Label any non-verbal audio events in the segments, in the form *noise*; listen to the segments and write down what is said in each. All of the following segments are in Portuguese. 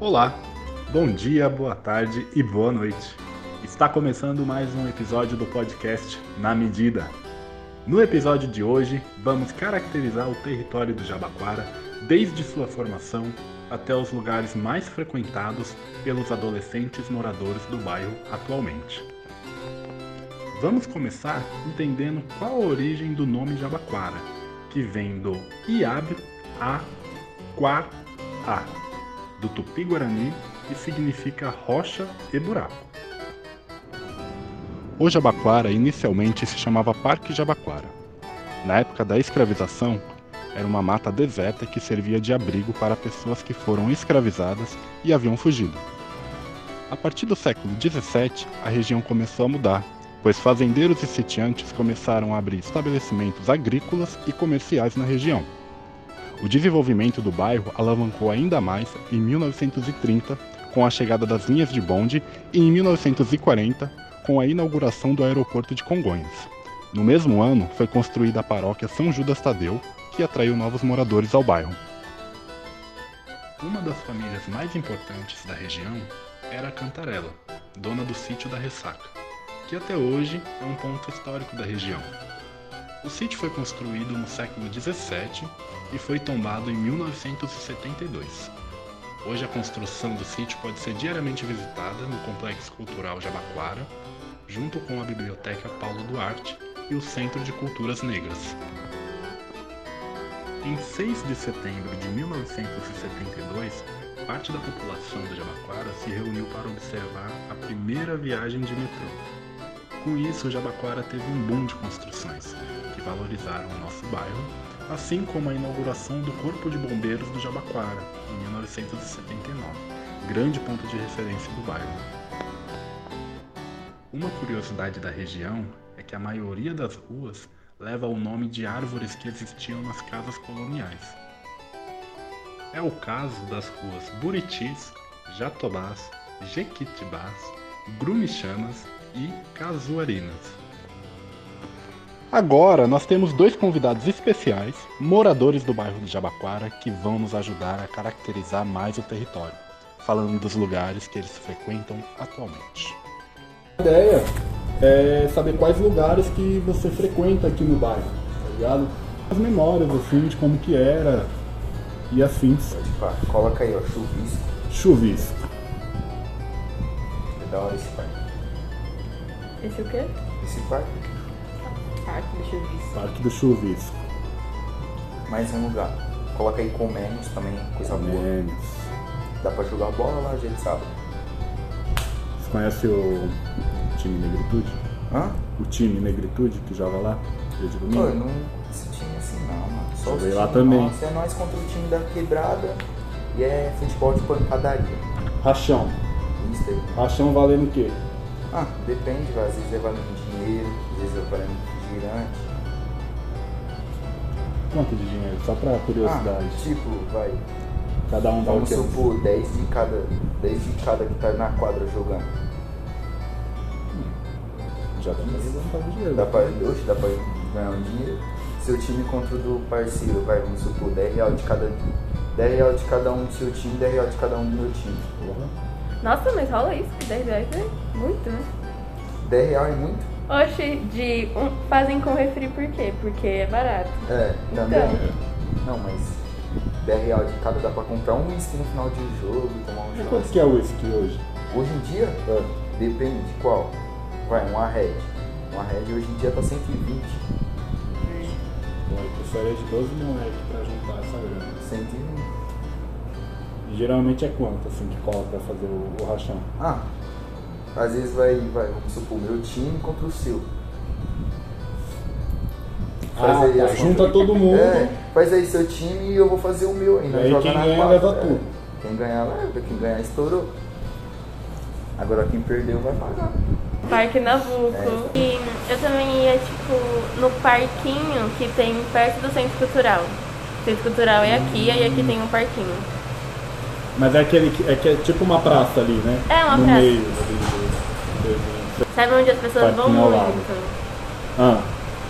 Olá, bom dia, boa tarde e boa noite. Está começando mais um episódio do podcast Na Medida. No episódio de hoje, vamos caracterizar o território do Jabaquara desde sua formação até os lugares mais frequentados pelos adolescentes moradores do bairro atualmente. Vamos começar entendendo qual a origem do nome Jabaquara, que vem do Iab a Qua a, do Tupi-Guarani e significa rocha e buraco. O Jabaquara inicialmente se chamava Parque Jabaquara. Na época da escravização, era uma mata deserta que servia de abrigo para pessoas que foram escravizadas e haviam fugido. A partir do século XVII, a região começou a mudar, pois fazendeiros e sitiantes começaram a abrir estabelecimentos agrícolas e comerciais na região. O desenvolvimento do bairro alavancou ainda mais em 1930, com a chegada das linhas de bonde, e em 1940, com a inauguração do aeroporto de Congonhas. No mesmo ano, foi construída a paróquia São Judas Tadeu, que atraiu novos moradores ao bairro. Uma das famílias mais importantes da região era a Cantarela, dona do sítio da Ressaca, que até hoje é um ponto histórico da região. O sítio foi construído no século XVII e foi tombado em 1972. Hoje a construção do sítio pode ser diariamente visitada no Complexo Cultural Jabaquara, junto com a Biblioteca Paulo Duarte e o Centro de Culturas Negras. Em 6 de setembro de 1972, parte da população do Jabaquara se reuniu para observar a primeira viagem de metrô. Com isso, o Jabaquara teve um boom de construções, que valorizaram o nosso bairro, assim como a inauguração do Corpo de Bombeiros do Jabaquara, em 1979, grande ponto de referência do bairro. Uma curiosidade da região é que a maioria das ruas leva o nome de árvores que existiam nas casas coloniais. É o caso das ruas Buritis, Jatobás, Jequitibás, Grumichanas e Casuarinas. Agora nós temos dois convidados especiais, moradores do bairro de Jabaquara, que vão nos ajudar a caracterizar mais o território, falando dos lugares que eles frequentam atualmente. A ideia é saber quais lugares que você frequenta aqui no bairro, tá ligado? As memórias, assim, de como que era e afins. Pode pá, coloca aí, ó, chuvisco. Chuvisco. É da hora esse parque. Esse o quê? Esse parque, Parque do Chuvisco. Parque do Chuvisco. mais um lugar. Coloca aí Comenos também, coisa boa. Memes. Dá pra jogar bola lá, gente sabe. Você conhece o time Negritude? Hã? O time Negritude que joga lá? Dia de Pô, eu não. Esse time assim não, mano. Só Joguei lá também. Nossa, é nós contra o time da quebrada e é futebol de pancadaria. Rachão. Isso aí. Rachão valendo o quê? Ah, depende, vai. Às vezes é valendo dinheiro, às vezes é valendo refrigerante. Quanto de dinheiro? Só pra curiosidade. Ah, tipo, vai. Cada um Vamos quê? supor, 10 de cada. 10 de cada que tá na quadra jogando. Já tá fazendo dinheiro. Dá pra, oxe, dá pra ganhar um dinheiro. Seu time contra o do parceiro, vai, vamos supor, 10 real de cada. 10 real de cada um do seu time, 10 real de cada um do meu time. Porra. Nossa, mas rola isso, que 10 reais é muito, né? 10 real é muito? Oxe, de um, fazem com refri por quê? Porque é barato. É, também. Então. Não, mas 10 real de cada dá pra comprar um whisky no final de jogo, tomar um E quanto churrasco. que é o whisky hoje? Hoje em dia, É. depende de qual. Vai, uma Red. Uma Red hoje em dia tá 120. Bom, eu precisaria de 12 moleques pra juntar essa grana. 120. E geralmente é quanto, assim, que cola pra fazer o, o rachão? Ah, às vezes vai, vai, vamos supor, meu time contra o seu. Ah, aí tá, junta todo mundo. É, faz aí seu time e eu vou fazer o meu ainda. Aí joga quem na ganha quadra, leva é. tudo. Quem ganhar leva, quem ganhar estourou. Agora quem perdeu vai pagar. Parque Nabuco. É. E eu também ia, tipo, no parquinho que tem perto do Centro Cultural. O Centro Cultural é aqui, aí aqui tem um parquinho. Mas é aquele que é, que é tipo uma praça ali, né? É, uma no praça. meio Sabe onde as pessoas vão Parquinho lado. muito? Ah,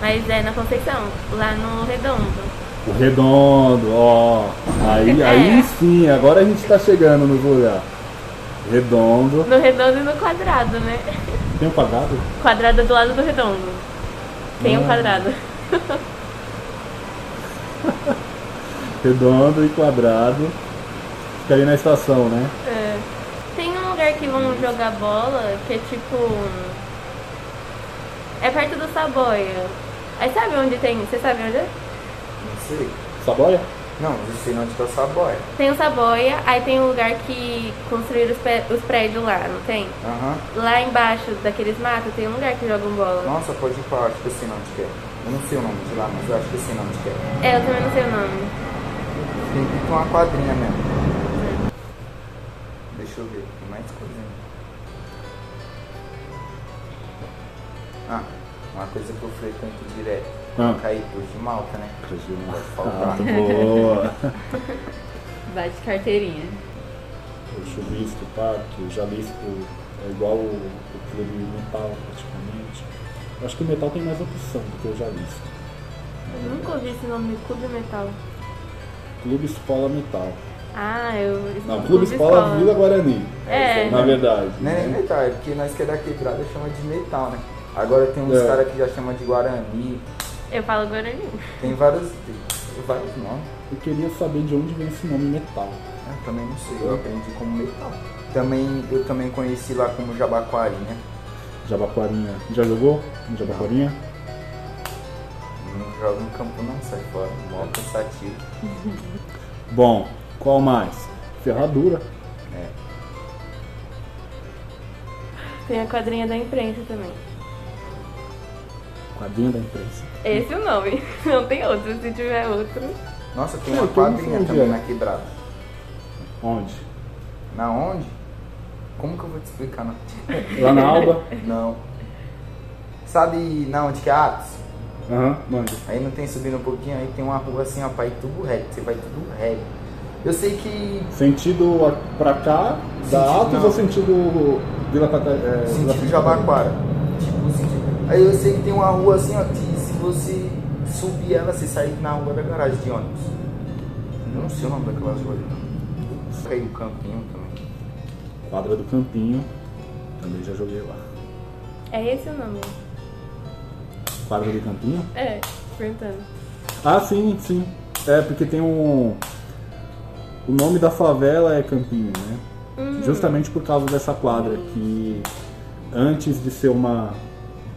Mas é na Conceição, lá no Redondo. O redondo, ó. Aí, É. aí sim, agora a gente tá chegando no lugar. Redondo. No redondo e no quadrado, né? Tem um quadrado? Quadrado é do lado do redondo. Tem um Ah. quadrado. *laughs* Redondo e quadrado. Fica ali na estação, né? É. Tem um lugar que vão jogar bola que é tipo. É perto do Saboia. Aí sabe onde tem? Você sabe onde é? Não sei. Saboia? Não, eu sei onde é o Saboia. Tem o Saboia, aí tem um lugar que construíram os, prédios lá, não tem? Aham. Lá embaixo daqueles matos tem um lugar que jogam bola. Nossa, pode ir pra acho que eu sei onde que é. Eu não sei o nome de lá, mas eu acho que eu sei onde que é. É, eu também não sei o nome. Tem que ter uma quadrinha mesmo. Deixa eu ver, tem mais coisinha. Ah, uma coisa que eu frequento direto. Ah. Caídos de Malta, né? Pode faltar. Ah, boa. *laughs* Bate carteirinha. O chuvisco, o parque, o jalisco é igual o, o clube metal praticamente. Eu acho que o metal tem mais opção do que o jalisco. Eu nunca ouvi esse nome, Clube Metal. Clube Escola Metal. Ah, eu. Não, Clube Escola Vila Guarani. É. Na verdade. Não é nem né? metal, é porque nós que é da quebrada chama de metal, né? Agora tem uns É. caras que já chamam de Guarani, Eu falo Guarani. tem vários, vários nomes. Eu queria saber de onde vem esse nome metal. Eu também não sei, eu aprendi como metal. Também, eu também conheci lá como Jabaquari, né? Jabaquarinha. Já jogou no Jabaquarinha? Não jogo no campo não, sai fora, mó cansativo. Bom, qual mais? Ferradura. É. Tem a quadrinha da imprensa também. Quadrinho da imprensa. Esse é o nome. *laughs* Não tem outro. Se tiver outro. Nossa, tem uma quadrinha também na quebrada. Onde? Na onde? Como que eu vou te explicar? Não? *laughs* Lá na Alba? não. Sabe na onde que é Atos? Aham, manda. Aí não tem subindo um pouquinho, aí tem uma rua assim, ó, pra ir tudo reto. Você vai tudo reto. Eu sei que Sentido pra cá, da Sentido Atos não. ou sentido Vila Cata... É, sentido? Jabaquara. Tipo, sentido. Aí eu sei que tem uma rua assim, ó, que se você subir ela, você sai na rua da garagem de ônibus. Eu não sei o nome daquelas ruas. não. Caiu o campinho também. Quadra do Campinho. Também já joguei lá. É esse o nome. Quadra do Campinho? É, perguntando. Ah, sim, sim. É, porque tem um. O nome da favela é Campinho, né? Hum. Justamente por causa dessa quadra, que antes de ser uma,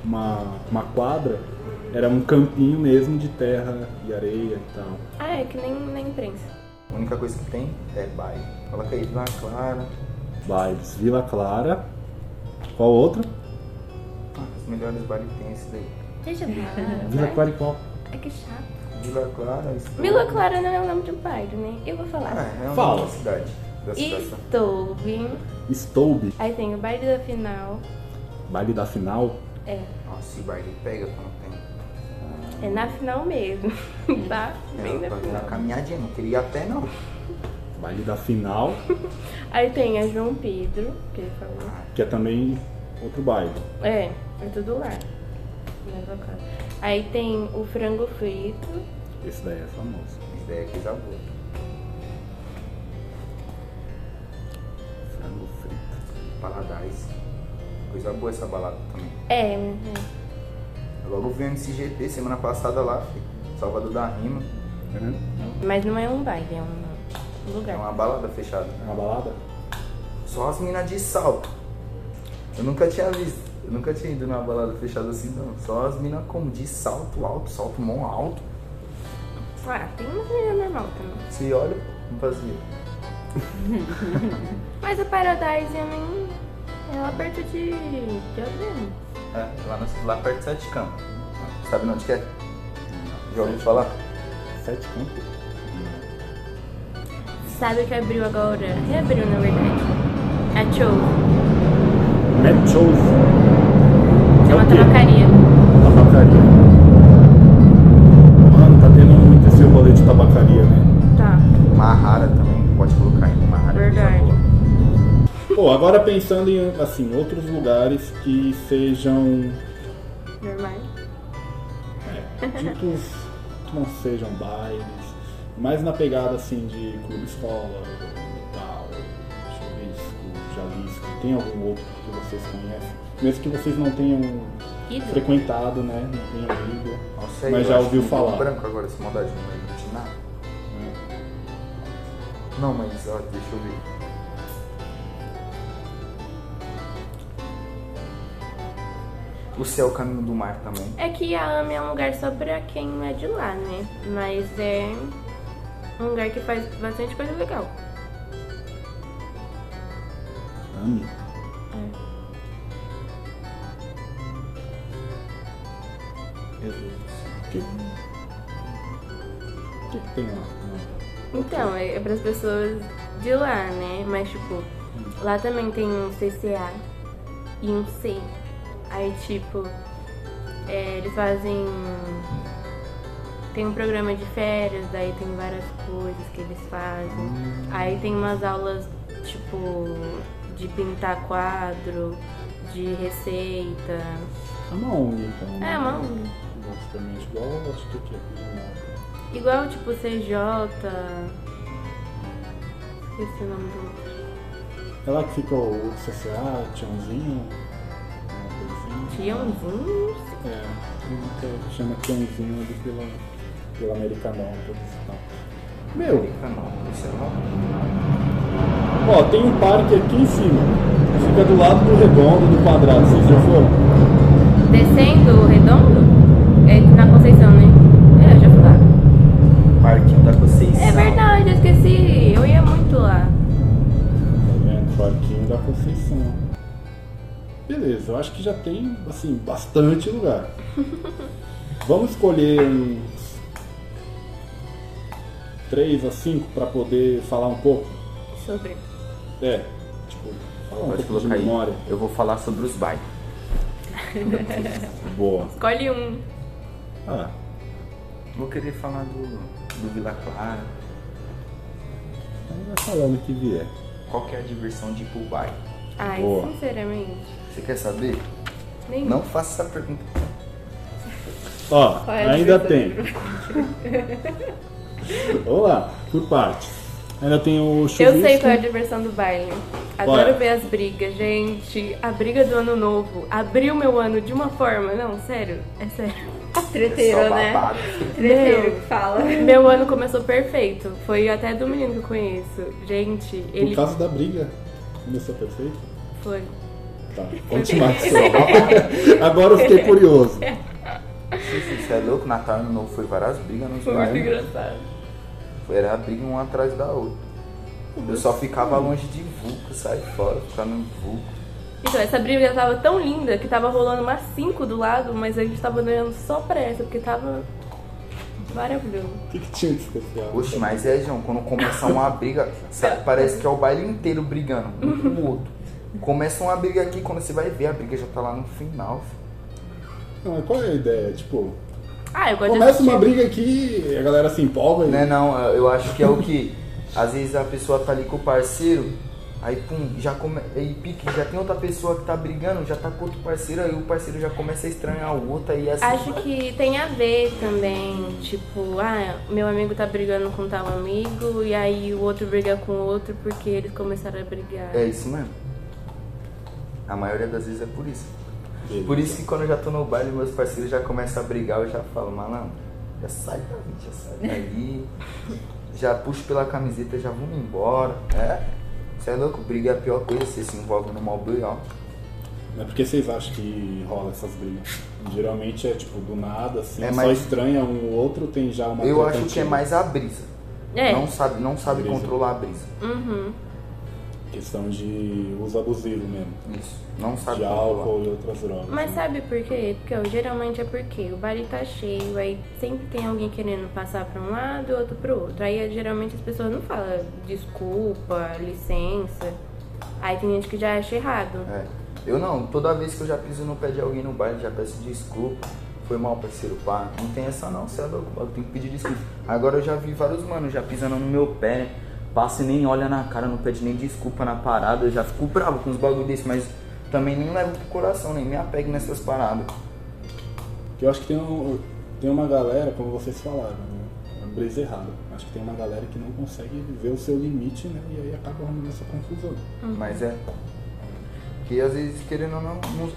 uma, uma quadra, era um campinho mesmo de terra e areia e tal. Ah, é que nem na imprensa. A única coisa que tem é baile. Coloca aí Vila Clara. Bailes Vila Clara. Qual outra? Ah, os melhores bailes que tem esse daí. Deixa eu *laughs* Vila Clara e qual? É que chato. Vila Clara, Estouve. Vila Clara não é o nome de um bairro, né? Eu vou falar. Ah, é uma Fala. da cidade. Da cidade. Estoube. Stoube. Aí tem o baile da final. Baile da final. É. Nossa, esse baile pega quando tem. É na final mesmo. *laughs* tá? Bem É, na final. na caminhadinha, não queria ir a pé não. Baile da final, *laughs* Aí tem a João Pedro, que ele falou. que é também outro baile. É, é tudo lá. Nessa casa. Aí tem o frango frito. Esse daí é famoso. Isso daí é coisa boa. Frango frito. Paladais. Coisa boa essa balada também. É, uhum. Eu logo vi um MCGP semana passada lá, filho. Salvador da Rima. Uhum. mas não é um baile, é um É lugar. uma balada fechada. É uma balada? Só as minas de salto. Eu nunca tinha visto. Eu nunca tinha ido numa balada fechada assim, não. Só as minas como de salto alto, salto mão alto. Ah, tem uma menina normal também. Você olha, não fazia. *laughs* Mas a Paradise é nem. É lá perto de. de Adriano. É, lá, no, lá perto de Sete Campos. Sabe onde que é? Já ouviu falar? Sete campos? Sabe o que abriu agora? Reabriu, na verdade. A Show. Mad Shows. É uma tabacaria. Tabacaria. Mano, tá tendo muito esse rolê de tabacaria, né? Tá. Marrara também, pode colocar aí. É coisa Verdade. Pô, agora pensando em, assim, outros lugares que sejam Normal. ditos que não sejam bailes, mais na pegada assim de clube escola, tal, tem algum outro que vocês conhecem? Mesmo que vocês não tenham Ido? frequentado, né? Não tenham ido. Nossa, Mas eu já ouviu falar. branco agora, esse maldade não vai imaginar. né? Não, mas ó, deixa eu ver. O céu, caminho do mar também. É que a AME é um lugar só pra quem é de lá, né? Mas é um lugar que faz bastante coisa legal. Ame. Meu Deus do céu. O que, o que, que tem lá? Então, é, é pras pessoas de lá, né? Mas, tipo, lá também tem um CCA e um C. Aí, tipo, é, eles fazem. Tem um programa de férias, daí tem várias coisas que eles fazem. Aí tem umas aulas, tipo, de pintar quadro, de receita. É uma ONG, então. É, uma ONG. Basicamente, igual eu que de Moca. Igual, tipo, CJ. Esqueci o nome do outro. É lá que fica o CCA, Tiãozinho, uma coisinha. Tiãozinho? É, chama Tiãozinho ali pela, pela Americanópolis e tal. Meu, é ó, tem um parque aqui em cima. Fica do lado do redondo, do quadrado. Vocês já foram? Descendo o redondo? É na Conceição, né? É, eu já fui lá. Parquinho da Conceição. É verdade, eu esqueci. Eu ia muito lá. Tá vendo? Parquinho da Conceição. Beleza, eu acho que já tem, assim, bastante lugar. *laughs* Vamos escolher uns 3 a 5 para poder falar um pouco? Sobre. É, tipo, falar um Pode pouco de colocar aí. memória. Eu vou falar sobre os bairros. *laughs* Boa. Escolhe um. Ah, Vou querer falar do, do Vila Clara. vai falando que vier. Qual que é a diversão de ir pro bairro? Ai, Boa. sinceramente. Você quer saber? Nem Não faça essa pergunta. Ó, é ainda tem. *laughs* Vamos lá, por partes. Ainda tem o chuvisco. Eu sei qual é a diversão do baile. Adoro Qual é? ver as brigas, gente. A briga do ano novo abriu meu ano de uma forma. Não, sério. É sério. *laughs* Treteiro, é né? Treteiro que fala. Meu ano começou perfeito. Foi até do menino que eu conheço. Gente, Por ele causa da briga. Começou perfeito? foi. Tá, conte mais. *laughs* Agora eu fiquei curioso. *laughs* Você é louco? Natal e Ano Novo foi várias brigas nos Foi muito engraçado. Era briga uma atrás da outra. Eu só ficava longe de vulco, sai fora, ficar no vulco. Então, essa briga tava tão linda que tava rolando umas cinco do lado, mas a gente tava olhando só pra essa, porque tava maravilhoso. O que, que tinha de especial? Oxe, mas é, João, quando começar uma briga, sabe, *laughs* parece que é o baile inteiro brigando, um com o outro. Começa uma briga aqui, quando você vai ver, a briga já tá lá no final. Não, mas qual é a ideia? Tipo, Ah, eu gosto de começa assistir. uma briga aqui e a galera se empolga e. Né, não, eu acho que é o que, às vezes a pessoa tá ali com o parceiro, aí pum, já come, aí pique, já tem outra pessoa que tá brigando, já tá com outro parceiro, aí o parceiro já começa a estranhar o outro, aí assim... Acho que tem a ver também, tipo, ah, meu amigo tá brigando com tal amigo e aí o outro briga com o outro porque eles começaram a brigar. É isso mesmo. A maioria das vezes é por isso. Beleza. Por isso que quando eu já tô no baile, meus parceiros já começam a brigar, eu já falo, malandro, já sai daí, já sai *laughs* daí. já puxo pela camiseta, já vamos embora. É? Você é louco? Briga é a pior coisa, você se envolve no mal ó. Mas por que vocês acham que rola essas brigas? Geralmente é tipo do nada, assim, É só mais- estranha um ou outro, tem já uma Eu acho que é mais a brisa. É. Não sabe, não sabe Brisa. controlar a brisa. Uhum. Questão de uso abusivo mesmo. Isso. Não sabe De álcool e outras drogas. Mas né? sabe por quê? Porque ó, geralmente é porque o baile tá cheio, aí sempre tem alguém querendo passar pra um lado e outro pro outro. Aí geralmente as pessoas não falam desculpa, licença. Aí tem gente que já acha errado. É. Eu não, toda vez que eu já piso no pé de alguém no baile, já peço desculpa. Foi mal, parceiro, pá. Não tem essa não, você é louco, eu tenho que pedir desculpa. Agora eu já vi vários manos já pisando no meu pé, né? Passa e nem olha na cara, não pede nem desculpa na parada. Eu já fico bravo com uns bagulho desse, mas também nem levo pro coração, nem me apego nessas paradas. Que eu acho que tem um. tem uma galera, como vocês falaram, né? É brisa errada. Acho que tem uma galera que não consegue ver o seu limite, né? E aí acaba arrumando essa confusão. Mas é. Que às vezes, querendo ou não, não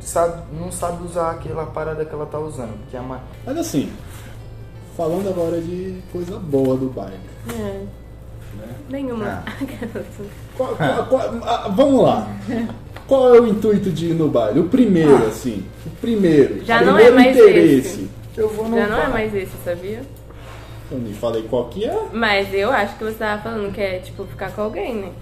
sabe, não sabe usar aquela parada que ela tá usando. Porque é uma. Mas assim, falando agora de coisa boa do baile. É. Né? Nenhuma. Ah. *laughs* Qual- qual- qual- ah, vamos lá. Qual é o intuito de ir no baile? O primeiro, assim. O primeiro. Já o não é primeiro mais interesse. Eu vou no. Já não é bar. mais esse, sabia? Eu nem falei qual que é. Mas eu acho que você tava falando que é, tipo, ficar com alguém, né?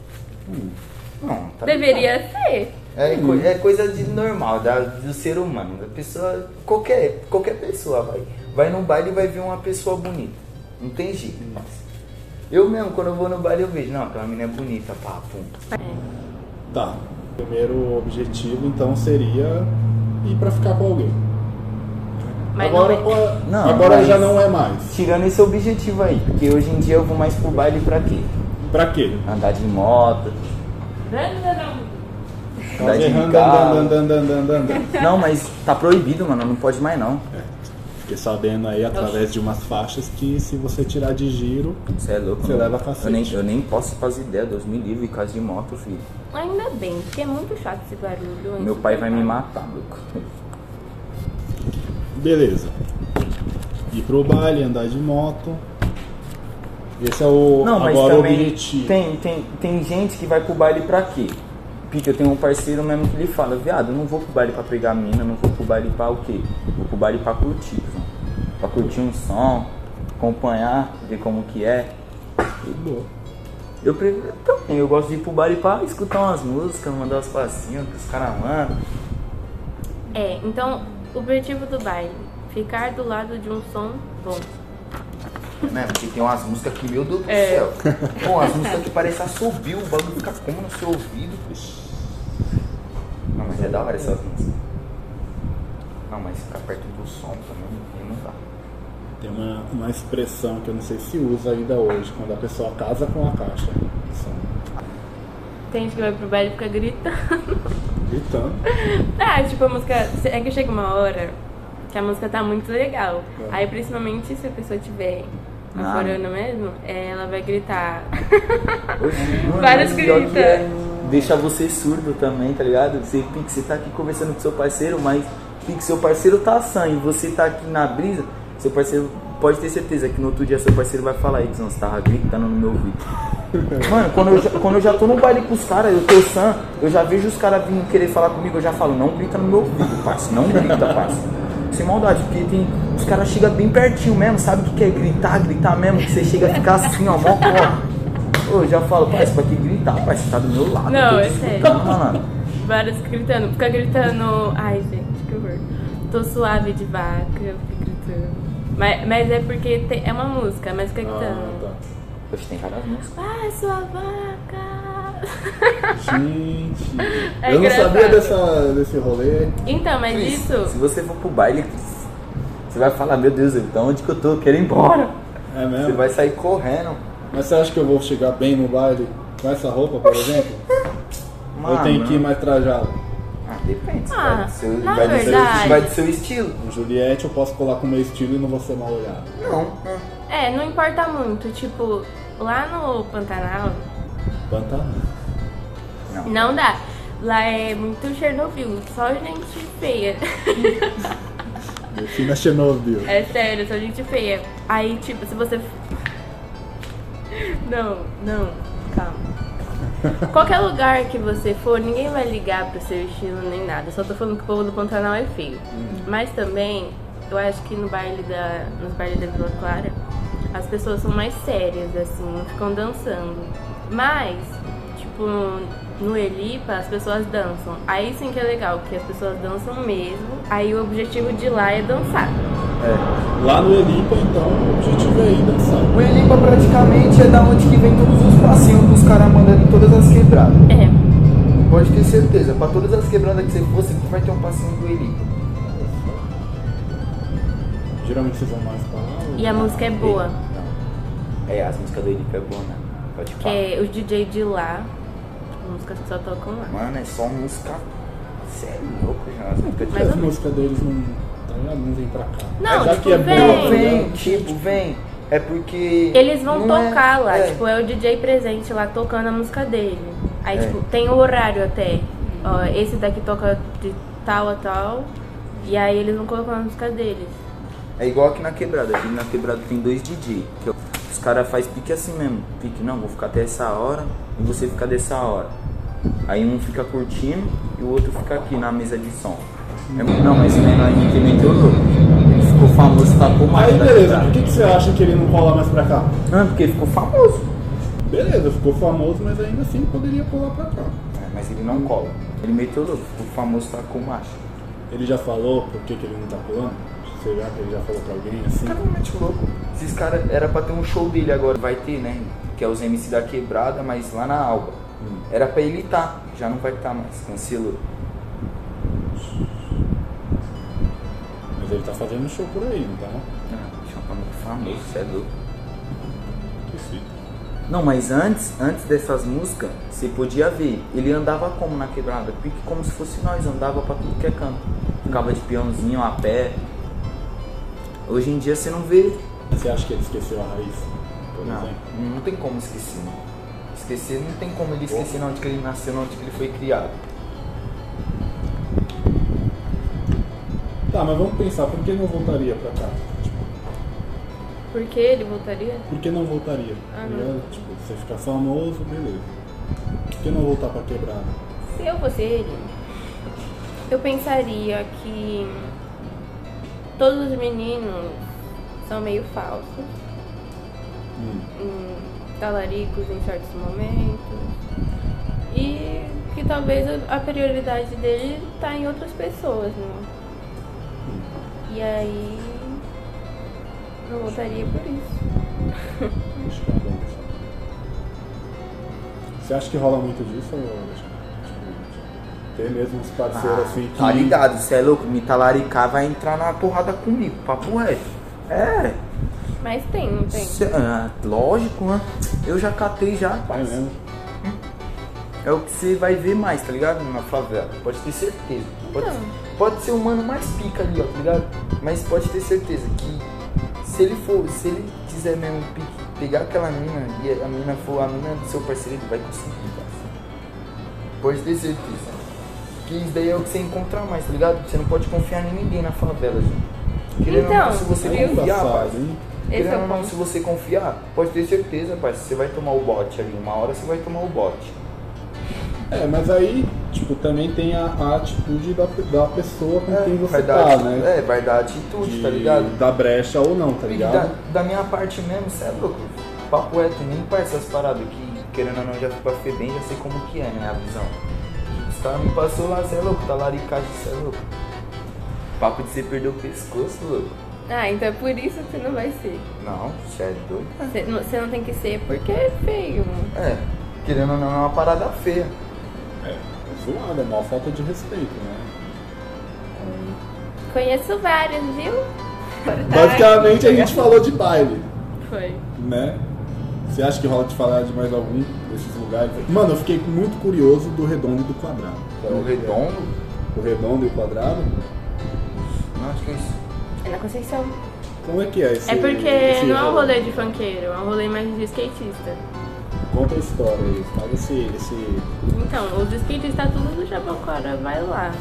Não, tá Deveria ser. É, co- é coisa de normal, da, do ser humano. Da pessoa. Qualquer, qualquer pessoa vai. Vai no baile e vai ver uma pessoa bonita. Não tem jeito, parceiro. Eu mesmo, quando eu vou no baile, eu vejo, não, aquela menina é bonita, pá, pum. Tá. O primeiro objetivo, então, seria ir pra ficar com alguém. Mas agora não é. Não, agora mas- já não é mais. Tirando esse objetivo aí, porque hoje em dia eu vou mais pro baile pra quê? Pra quê? Andar de moto, andar de carro. Não, mas tá proibido, mano, não pode mais não. Fiquei sabendo aí, através de umas faixas, que se você tirar de giro, Você é louco, Você mano. leva cacete. Eu nem, eu nem posso fazer ideia, Deus me livre, caso de moto, filho. Ainda bem, porque é muito chato esse barulho. Meu pai vai me matar, louco. beleza. Ir pro baile, andar de moto. Esse é o Não, mas agora o também objetivo. tem, tem, tem gente que vai pro baile pra quê? Pique, eu tenho um parceiro mesmo que ele fala, viado, eu não vou pro baile pra pegar mina, não vou pro baile pra o quê? Vou pro baile pra curtir. Pra curtir um som, acompanhar, ver como que é. Boa. Eu prefiro também, eu gosto de ir pro baile pra escutar umas músicas, mandar uns passinhos que os caras mandam. É, então, o objetivo do baile, ficar do lado de um som bom. Né? Porque tem umas músicas que, meu Deus do É. céu. Pô, umas músicas que parece assobio, o bagulho fica como no seu ouvido. Não, mas é da hora essas músicas. Não, mas ficar perto do som também não dá. Tem uma, uma expressão que eu não sei se usa ainda hoje, quando a pessoa casa com a caixa. São Tem gente que vai pro baile e fica gritando. gritando. Ah, *laughs* tipo, a música. É que chega uma hora que a música tá muito legal. É. Aí, principalmente se a pessoa tiver Ah. aforando mesmo, é, ela vai gritar. *laughs* Mano, gritos. que é, Deixa você surdo também, tá ligado? Você, Pix, você tá aqui conversando com seu parceiro, mas Pix, seu parceiro tá sã e você tá aqui na brisa, seu parceiro pode ter certeza que no outro dia seu parceiro vai falar aí, não, você tava gritando no meu ouvido. *laughs* Mano, quando eu, já, quando eu já tô no baile com os caras, eu tô sã, eu já vejo os caras vindo querer falar comigo, eu já falo, não grita no meu ouvido, parça, não grita, parça. Sem maldade, porque tem. Os caras chegam bem pertinho mesmo, sabe o que que é gritar, gritar mesmo, que você chega a ficar assim, ó, mó ó. Eu já falo, parça, pra que gritar, parça, você tá do meu lado. Não, é sério. malandro. Vários gritando. Fica gritando. Ai, gente, que horror. Tô suave de vaca, eu fico gritando. Mas, mas é porque tem- é uma música, mas fica Ah, gritando. tá. Poxa, tem cada música. Ai, sua vaca. Gente, *laughs* É eu não engraçado. sabia dessa, desse rolê. Então, mas Cris, isso. Se você for pro baile, você vai falar, meu Deus, então onde que eu tô? Eu quero ir embora. É Você mesmo? vai sair correndo. Mas você acha que eu vou chegar bem no baile com essa roupa, por exemplo? Ou eu tenho que ir mais trajado? Ah, depende. Ah, vai, do seu, na vai, do seu, verdade- vai do seu estilo. No Juliette eu posso colar com o meu estilo e não vou ser mal olhado. Não. É, não importa muito. Tipo, lá no Pantanal, Pantanal. Não. não dá. Lá é muito Chernobyl, só gente feia. *laughs* Defina Chernobyl. É sério, só gente feia. Aí, tipo, se você. Não, não, calma. Qualquer lugar que você for, ninguém vai ligar pro seu estilo nem nada. Só tô falando que o povo do Pantanal é feio. Mas também, eu acho que no baile da, nos bailes da Vila Clara, as pessoas são mais sérias, assim, ficam dançando. Mas, tipo, no Elipa, as pessoas dançam. Aí sim que é legal, porque as pessoas dançam mesmo. Aí o objetivo de lá é dançar. É. Lá no Elipa, então, o objetivo é ir dançar. O Elipa praticamente é da onde que vem todos os passinhos que os caras mandam em todas as quebradas. É. Pode ter certeza, pra todas as quebradas que você for, sempre vai ter um passinho do Elipa. Geralmente vocês vão mais pra lá. E a música é boa. Não. É, as músicas do Elipa é boa, né? Pode Que falar. é os DJ de lá, músicas que só tocam lá. Mano, é só música sério, louco já. As músicas de Mais As músicas deles não, não vem pra cá. Não, Mas já tipo, que é vem. boa, Não, tá vem, tipo, vem. É porque. Eles vão é- tocar lá, é. tipo, é o DJ presente lá tocando a música dele. Aí, É. tipo, tem o horário até. Ó, esse daqui toca de tal a tal. E aí eles vão colocando a música deles. É igual aqui na quebrada. Aqui na quebrada tem dois DJ. Que os caras fazem pique assim mesmo. Pique, não, vou ficar até essa hora e você fica dessa hora. Aí um fica curtindo e o outro fica aqui na mesa de som. É, não, mas o menor aí que meteu louco. Ele ficou famoso, tacou mais Aí beleza, por que, que você acha que ele não cola mais pra cá? Não, porque ficou famoso. Beleza, ficou famoso, mas ainda assim poderia colar pra cá. É, mas ele não cola. Ele meteu louco, ficou famoso, tacou macho. Ele já falou por que, que ele não tá colando? Você já, ele já falou pra alguém assim? Cara, mete louco. Esses caras, era pra ter um show dele agora, vai ter, né? Que é os MC da quebrada, mas lá na Alba. Hum. Era pra ele estar, já não vai estar mais, cancelou. Mas ele tá fazendo show por aí, não tá? Ah, tá muito famoso, você é louco. Não, mas antes, antes dessas músicas, você podia ver, ele andava como na quebrada? Pique como se fosse nós, andava pra tudo que é canto. Ficava de peãozinho a pé. Hoje em dia você não vê. Você acha que ele esqueceu a raiz, por Não, exemplo? não tem como esquecer. Não. Esquecer não tem como ele esquecer onde que ele nasceu, onde que ele foi criado. Tá, mas vamos pensar, por que não voltaria pra cá? Tipo, Por que ele voltaria? por que não voltaria? Ah, tá não. ligado? Tipo, você ficar famoso, beleza. Por que não voltar pra quebrada? Se eu fosse ele, eu pensaria que todos os meninos são meio falsos, Hum. hum, talaricos em certos momentos. E que talvez a- prioridade dele tá em outras pessoas, né? E aí eu voltaria por isso. Acho que é bom. Você acha que rola muito disso, ou Alexandre? Ter mesmo uns parceiros assim que. Tá ligado, você é louco? Me talaricar vai entrar na porrada comigo, papo reto. É, Mas tem, não tem? cê- ah, lógico, né? Eu já catei já. É o que você vai ver mais, tá ligado? Na favela. Pode ter certeza. Pode, Então. pode ser o mano mais pica ali, ó, tá ligado? Mas pode ter certeza que se ele for, se ele quiser mesmo pique, pegar aquela mina e a mina for a mina do seu parceiro, ele vai conseguir, cara. Pode ter certeza. Que isso daí é o que você encontra mais, tá ligado? Você não pode confiar em ninguém na favela, gente. Querendo Então, não, se você viu? confiar, parça, hein? Esse é o não, se você confiar, pode ter certeza, parça, você vai tomar o bote ali. Uma hora você vai tomar o bote. É, mas aí, tipo, também tem a, a atitude da, da pessoa com quem você vai tá, dar, né? É, vai dar atitude, De tá ligado? dar brecha ou não, tá ligado? da, da minha parte mesmo, cê é louco. Papo reto, nem para essas paradas que, querendo ou não, já fui pra FEBEM, já sei como que é, né, a visão. Os caras me passou lá, cê é louco, talaricagem, cê é louco. Papo de você perder o pescoço, louco. Ah, então é por isso que você não vai ser. Não, cê é doido. Você não, você não tem que ser porque é feio. É, querendo ou não, é uma parada feia. É, é zoado, é uma falta de respeito, né? Conheço vários, viu? Basicamente a gente falou de baile, Foi. né? Você acha que rola de falar de mais algum desses lugares? Mano, eu fiquei muito curioso do redondo e do quadrado. O redondo, O redondo e o quadrado? não, acho que é isso. É na Conceição. Como é que é esse É porque esse não é um rolê de funkeiro, é um rolê mais de skatista. Conta a história aí, fala esse, esse... Então, os skatistas tá tudo do Jabaquara, vai lá.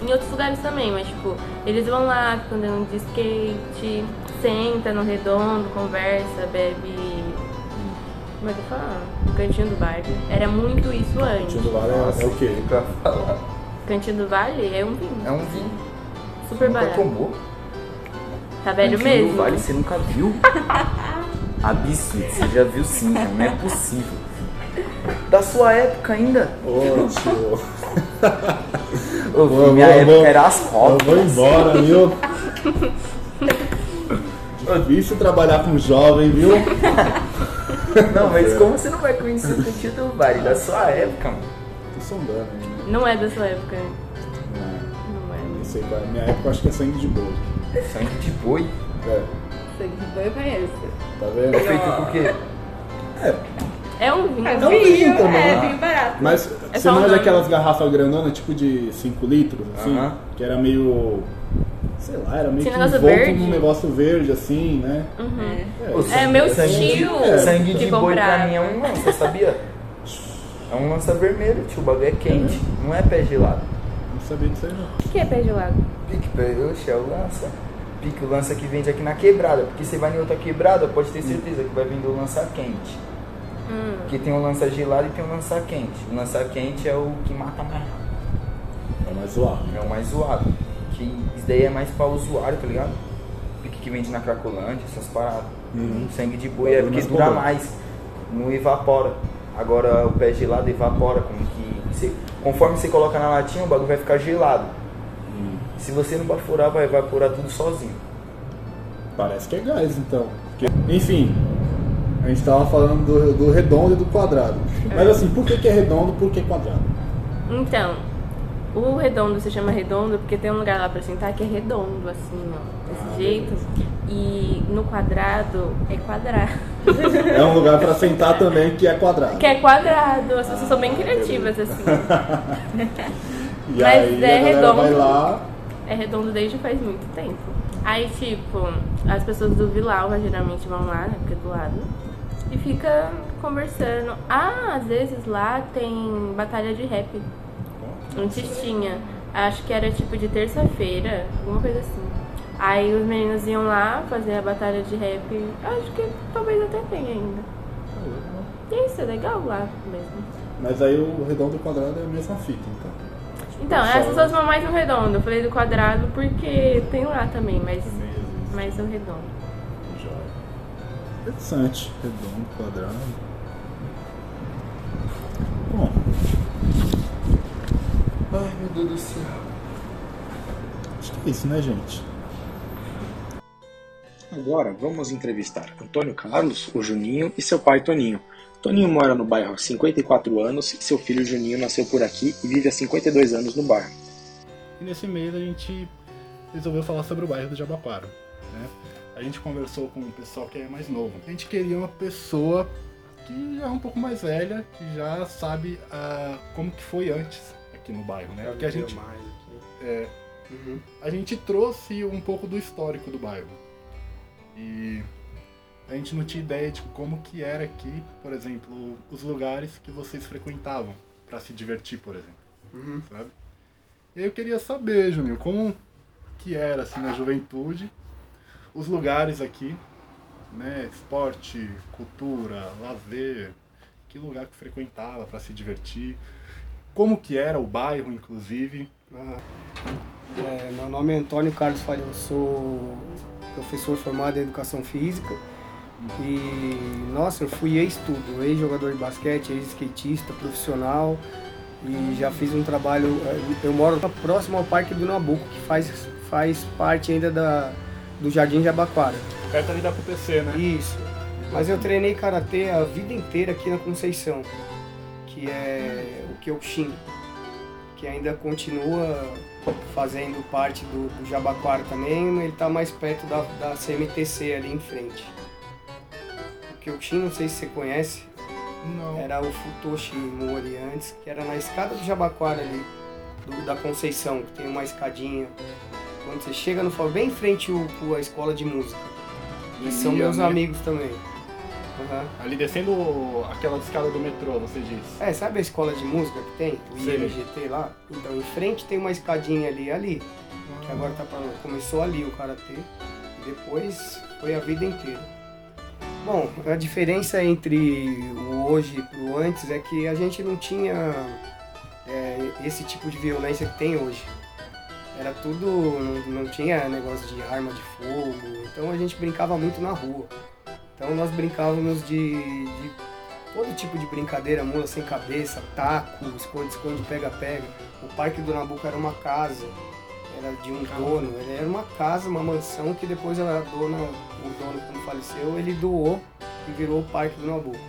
Em outros lugares também, mas tipo, eles vão lá, ficam andando de skate, senta no redondo, conversa, bebe. Como é que fala? No cantinho do bar. Era muito isso antes. Tio do Vale é, é o quê? Pra falar. Cantinho do Vale é um vinho. É um vinho. Super nunca barato. tomou? Tá velho do mesmo? Vale você nunca viu? *laughs* Absurdo, você já viu sim, cara, não é possível. Da sua época ainda? Ô, tio... Ô, minha época vou- era as Eu cobras. vou embora, viu? *laughs* Difícil trabalhar com jovem, viu? *laughs* Não, mas como você não vai conhecer o Cantinho do Vale da sua época, mano? Tô sondando ainda. Não é da sua época. Não, Não é. não sei, é. minha época eu acho que é sangue de boi. Sangue de boi. É, Sangue de boi eu conheço. tá É vendo? feito por quê? É um vinho. É um vinho também, é, né? vinho barato. Mas É você só um manja nome. aquelas garrafas grandonas, tipo de 5 litros, assim? Aham. Que era meio Sei lá, era meio Tinha que negócio envolto num negócio verde, assim, né? É. Ô, É meu sangue de- tio Sangue que de boi pra mim é um lança, sabia? É um lança vermelho, tio. O bagulho é quente. Não é pé gelado. Não sabia disso aí, não. O que é pé gelado? Pique, pé, oxe, é o lança. Pique, o lança que vende aqui na quebrada. Porque você vai em outra quebrada, pode ter certeza que vai vender o lança quente. Hum. Porque tem o lança gelado e tem o lança quente. O lança quente é o que mata mais rápido. É mais zoado. É o mais zoado. Que isso daí é mais pra usuário, tá ligado? Pique que vende na Cracolândia, essas paradas. Uhum. Sangue de boi é porque mais dura mais. Não evapora. Agora o pé gelado evapora. Como que. você- conforme você coloca na latinha, o bagulho vai ficar gelado. Hum. Se você não baforar, vai evaporar tudo sozinho. Parece que é gás, então. Porque- enfim, a gente tava falando do, do redondo e do quadrado. Mas assim, por que, que é redondo por que quadrado? Então, o redondo se chama redondo porque tem um lugar lá pra sentar que é redondo, assim, ó. Desse Ah, jeito. E no quadrado é quadrado. *laughs* É um lugar pra sentar também que é quadrado. Que é quadrado. As pessoas são bem Ah, criativas, assim. *laughs* E Mas aí é redondo. lá. É redondo desde faz muito tempo. Aí, tipo, as pessoas do Vilalva geralmente vão lá, né? Porque é do lado. E fica conversando. Ah, às vezes lá tem batalha de rap. Antes tinha. Acho que era tipo de terça-feira, alguma coisa assim. Aí os meninos iam lá fazer a batalha de rap. Acho que talvez até tenha ainda. E isso é legal lá mesmo. Mas aí o redondo e o quadrado é a mesma fita, então. Então, as pessoas vão mais no redondo. Eu falei do quadrado porque tem lá também, mas mais no redondo. Joia. Interessante. Redondo, quadrado. Bom, Ai meu Deus do céu. acho que é isso, né, gente? Agora vamos entrevistar Antônio Carlos, o Juninho, e seu pai Toninho. Toninho mora no bairro há 54 anos e seu filho Juninho nasceu por aqui e vive há 52 anos no bairro. E nesse mês a gente resolveu falar sobre o bairro do Jabaquara. Né? A gente conversou com o pessoal que é mais novo. A gente queria uma pessoa que já é um pouco mais velha, que já sabe ah, como que foi antes aqui no bairro, né? Porque a gente, é, a gente trouxe um pouco do histórico do bairro. E a gente não tinha ideia de como que era aqui, por exemplo, os lugares que vocês frequentavam para se divertir, por exemplo, sabe? E eu queria saber, Juninho, como que era assim na juventude, os lugares aqui, né, esporte, cultura, lazer, que lugar que frequentava para se divertir, como que era o bairro, inclusive. Ah, é, meu nome é Antônio Carlos Falho, eu sou professor formado em Educação Física e, nossa, eu fui ex-tudo, ex-jogador de basquete, ex-skatista, profissional e já fiz um trabalho, é, eu moro próximo ao Parque do Nabuco, que faz, faz parte ainda da, do Jardim Jabaquara. Perto ali da PPC, né? Isso. Mas eu treinei karatê a vida inteira aqui na Conceição, que é o Kyokushin, que ainda continua fazendo parte do, do Jabaquara também, ele está mais perto da, da CMTC ali em frente. O Kyokushin, não sei se você conhece, Não. era o Futoshi Mori antes, que era na escada do Jabaquara ali, do- da Conceição, que tem uma escadinha. Quando você chega no bem em frente o, a escola de música. E são Ia, meus né? amigos também. Aham. Ali descendo aquela escada do metrô, você disse. É, sabe a escola de música que tem? O. IMGT lá? Então, em frente tem uma escadinha ali, ali. Que agora tá pra... Começou ali o Karatê. E depois foi a vida inteira. Bom, a diferença entre o hoje e o antes é que a gente não tinha é, esse tipo de violência que tem hoje. Era tudo, não, não tinha negócio de arma de fogo, então a gente brincava muito na rua. Então nós brincávamos de, de todo tipo de brincadeira, mula sem cabeça, taco, esconde-esconde, pega-pega. O Parque do Nabucco era uma casa, era de um dono, ele era uma casa, uma mansão que depois a dona, o dono quando faleceu, ele doou e virou o Parque do Nabucco.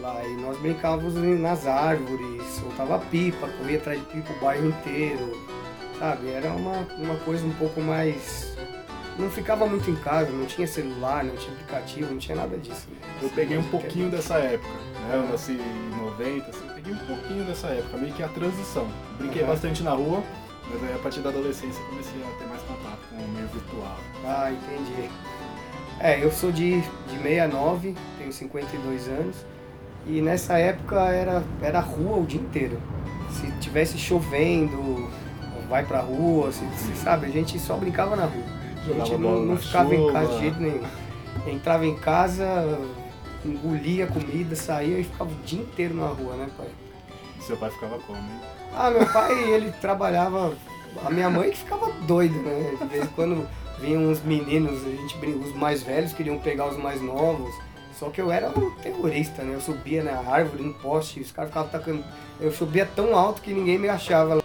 Lá, e nós brincávamos nas árvores, soltava pipa, corria atrás de pipa o bairro inteiro, sabe? Era uma, uma coisa um pouco mais... Não ficava muito em casa, não tinha celular, não tinha aplicativo, não tinha nada disso. Eu peguei um pouquinho dessa época, né? Eu nasci em 90, assim, peguei um pouquinho dessa época, meio que a transição. Brinquei Uhum. bastante na rua, Mas aí a partir da adolescência comecei a ter mais contato com o meio virtual. Ah, entendi. É, eu sou de, de 69, tenho 52 anos. E nessa época era, era rua o dia inteiro. Se tivesse chovendo, vai pra rua, se, se sabe, a gente só brincava na rua. A gente não, não ficava em casa chuva. de jeito nenhum. Entrava em casa, engolia comida, saía e ficava o dia inteiro na rua, né, pai? Seu pai ficava como, hein? Ah, meu pai, ele trabalhava. A minha mãe que ficava doida, né? De vez em quando vinham uns meninos, a gente os mais velhos queriam pegar os mais novos. Só que eu era um terrorista, né? Eu subia na árvore, no poste, os caras ficavam tacando. Eu subia tão alto que ninguém me achava.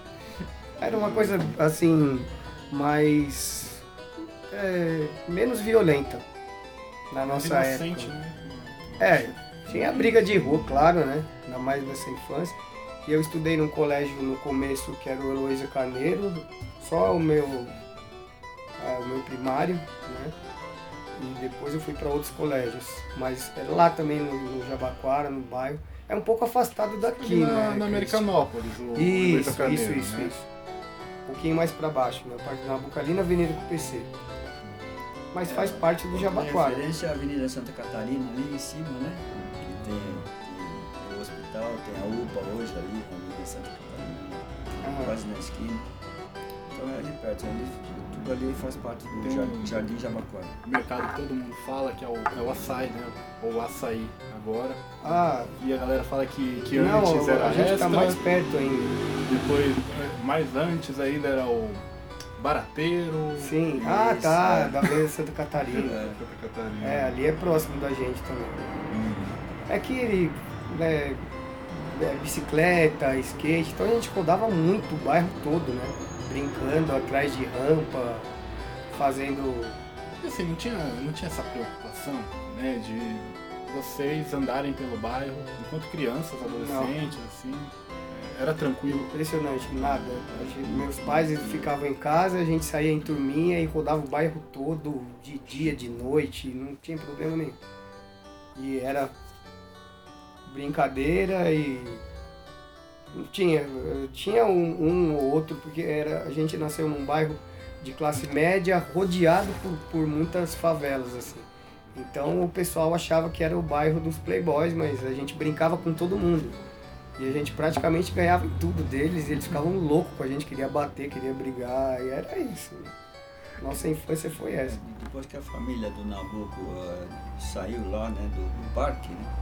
Era uma coisa assim, mais. É, menos violenta na nossa época. Inocente, né? É, tinha briga de rua, claro, né? Ainda mais nessa infância. E eu estudei num colégio no começo que era o Heloísa Carneiro, só o meu, ah, o meu primário, né? E depois eu fui para outros colégios. Mas era lá também no, no Jabaquara, no bairro. É um pouco afastado daqui, na, né? na? Americanópolis, o Isso, Heloísa isso, Carneiro, isso, né? isso. Um pouquinho mais para baixo, né? Parte na Bucalina, Avenida com PC. Mas faz parte do A Jabaquara. referência é a Avenida Santa Catarina, ali em cima, né? Que tem, tem o hospital, tem a UPA hoje ali, na Avenida Santa Catarina, quase na esquina. Então é ali perto, ali, tudo ali faz parte do Tem Jardim, um- Jardim Jabaquara. O mercado que todo mundo fala que é o, é o açaí, né? Ou o açaí agora. Ah, E a galera fala que, que não, antes era a gente extra, tá mais perto ainda. depois, é, mais antes ainda era o barateiro. Sim. Ah, Isso, tá, é. da Avenida Santa Catarina. É, Santa Catarina. É, ali é próximo da gente também. É que né, é, bicicleta, skate, então a gente rodava muito o bairro todo, né? Brincando atrás de rampa, fazendo. Assim, não tinha, não tinha essa preocupação, né? De vocês andarem pelo bairro enquanto crianças, adolescentes, assim. Era tranquilo. Impressionante, nada. Gente- meus pais ficavam em casa, a gente saía em turminha e rodava o bairro todo, de dia, de noite, não tinha problema nenhum. E era brincadeira e não tinha, tinha um, um ou outro, porque era, a gente nasceu num bairro de classe média rodeado por, por muitas favelas, assim. Então o pessoal achava que era o bairro dos playboys, mas a gente brincava com todo mundo. E a gente praticamente ganhava em tudo deles, e eles ficavam loucos com a gente, queria bater, queria brigar, e era isso. Nossa infância foi essa. Depois que a família do Nabucco eh, saiu lá, né, do, do parque, né?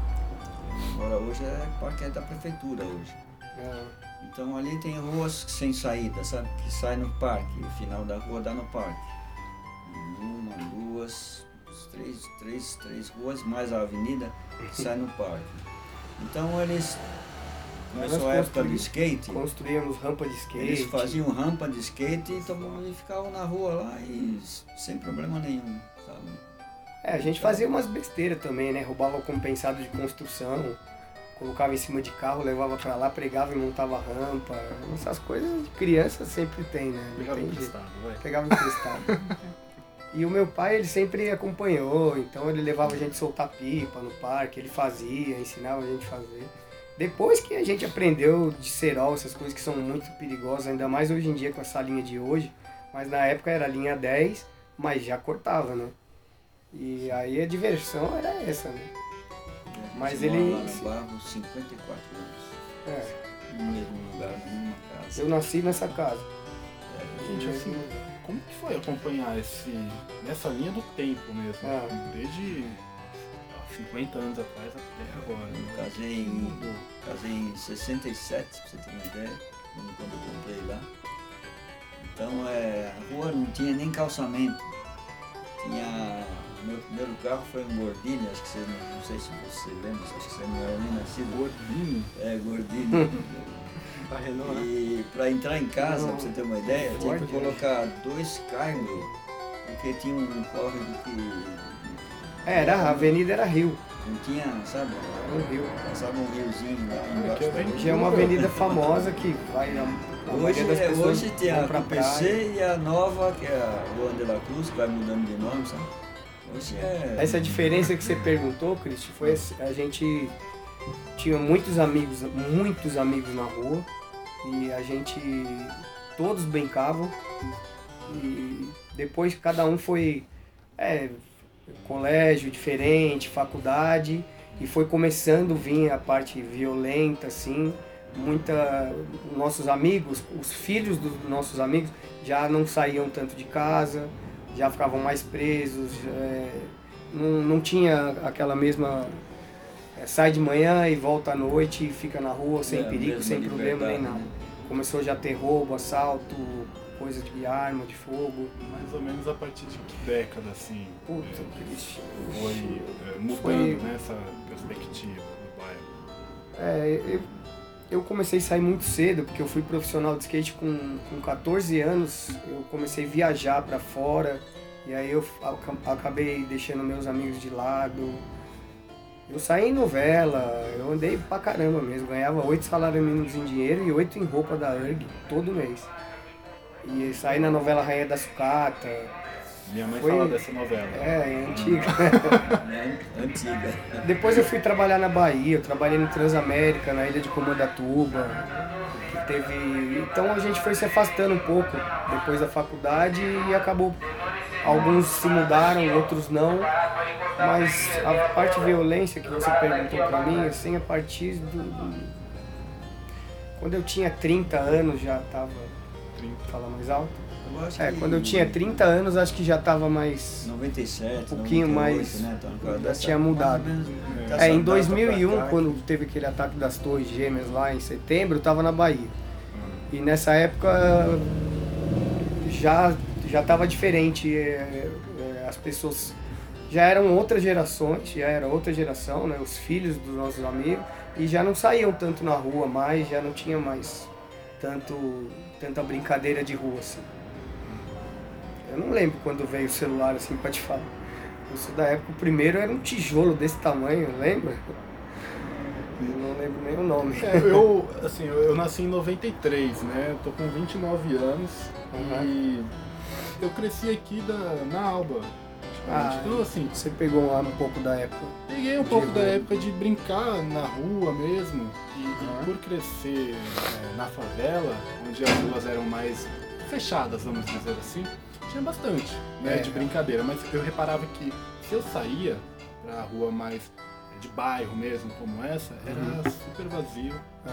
Agora hoje é parque é da prefeitura hoje. É, Então ali tem ruas sem saída, sabe? Que sai no parque, o final da rua dá no parque. Uma, duas, três, três, três ruas, mais a avenida *laughs* sai no parque. Então eles. Começou a época do skate, Construíamos rampa de skate. eles faziam rampa de skate e, todo- e ficavam na rua lá e sem problema nenhum, sabe? É, a gente fazia umas besteiras também, né? Roubava compensado de construção, colocava em cima de carro, levava pra lá, pregava e montava rampa. Essas coisas de criança sempre tem, né? Não Pegava emprestado, vai. Pegava emprestado. *laughs* e o meu pai, ele sempre acompanhou, então ele levava a gente soltar pipa no parque, ele fazia, ensinava a gente a fazer. Depois que a gente aprendeu de cerol, essas coisas que são muito perigosas, ainda mais hoje em dia com essa linha de hoje, mas na época era linha 10, mas já cortava, né? E aí a diversão era essa, né? Mas ele- lá no bairro 54 anos, É, no mesmo lugar, na mesma casa. eu nasci nessa casa. Gente, assim, como que foi acompanhar esse, nessa linha do tempo mesmo? Ah. Desde 50 anos atrás até agora. Eu né? casei em, Mudou. casei em 67, pra você ter uma ideia, quando eu comprei lá. Então é, a rua não tinha nem calçamento. Tinha. Meu primeiro carro foi um Gordini, acho que você não, não sei se você lembra, acho que você não era nem nascido. Gordinho. É, Gordini. *laughs* Renault, né? E para entrar em casa, pra você ter uma ideia, tinha que Ford, colocar dois carros, porque tinha um córrego que É, era, a avenida era rio, não tinha, sabe? era um rio. Passava um riozinho lá embaixo. que é uma avenida famosa que vai a, a Hoje, maioria das é, pessoas hoje tem a pra PC praia. e a nova, que é a Rua de la Cruz, que vai mudando de nome, sabe? Hoje é. Essa diferença que você perguntou, Cristi, foi assim, a gente tinha muitos amigos, muitos amigos na rua e a gente todos brincavam. E depois cada um foi é, colégio diferente, faculdade, e foi começando a vir a parte violenta, assim. Muita nossos amigos, os filhos dos nossos amigos já não saíam tanto de casa, já ficavam mais presos, é, não, não tinha aquela mesma é, sai de manhã e volta à noite e fica na rua sem É, perigo, sem problema nem nada. né? Começou já a ter roubo, assalto, coisa de arma, de fogo. Mais ou menos a partir de que década, assim, Puta, é, foi é, mudando Foi- né, essa perspectiva do bairro? É, eu, eu comecei a sair muito cedo, porque eu fui profissional de skate com, com 14 anos. Eu comecei a viajar pra fora, e aí eu aca- acabei deixando meus amigos de lado. Eu saí em novela, eu andei pra caramba mesmo. Ganhava oito salários mínimos em dinheiro e oito em roupa da URG todo mês. E saí na novela Rainha da Sucata. Minha mãe Foi- fala dessa novela. É, é antiga. né? *laughs* Antiga. Depois eu fui trabalhar na Bahia, eu trabalhei no Transamérica, na ilha de Comandatuba, que teve. Então a gente foi se afastando um pouco depois da faculdade e acabou. Alguns se mudaram, outros não. Mas a parte de violência que você perguntou pra mim, assim, a partir do. do- Quando eu tinha 30 anos já tava. 30. Fala mais alto? É, quando eu tinha 30 anos acho que já tava mais. 97, Um pouquinho 98, mais- né? Então, já tinha mudado. É, dessa É, em data 2001, pra cá, quando teve aquele ataque das Torres Gêmeas lá em setembro, eu tava na Bahia. E nessa época já já estava diferente. é, é, as pessoas já eram outras gerações, já era outra geração, né? Os filhos dos nossos amigos e já não saíam tanto na rua mais, já não tinha mais tanto tanta brincadeira de rua assim. Eu não lembro quando veio o celular assim pra te falar. Eu sou da época, o primeiro era um tijolo desse tamanho, lembra? Eu não lembro nem o nome. É, eu, assim, eu, eu nasci em 93, né? Eu tô com 29 anos e eu cresci aqui da, na Alba. Ah, então, assim, Você pegou lá um pouco da época. peguei um de pouco da época de brincar na rua mesmo. E, e Aham. por crescer é, na favela, onde as ruas eram mais fechadas, vamos dizer assim, tinha bastante né, É. de brincadeira. Mas eu reparava que se eu saía pra rua mais de bairro mesmo, como essa, era Uhum. super vazio. É.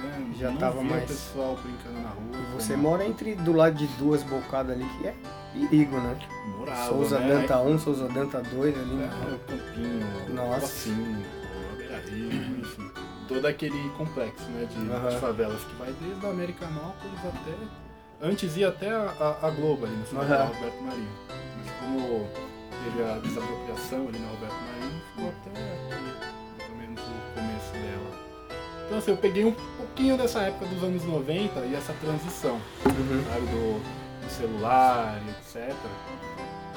né? Já Não tava mais- pessoal brincando na rua. E você como mora entre do lado de duas bocadas ali, que é perigo, né? morava, Souza né? Danta 1, Souza Danta 2 ali. É, né? o Campinho, Nossa. Rio, *clears throat* enfim. Todo aquele complexo né, de, Aham. de favelas que vai desde a Americanópolis até. Antes ia até a, a- a Globo ali no final da Aham. Roberto Marinho. Mas como teve a desapropriação ali na Roberto Marinho, ficou até Então assim, eu peguei um pouquinho dessa época dos anos 90 e essa transição Uhum. sabe, do, do celular, etc.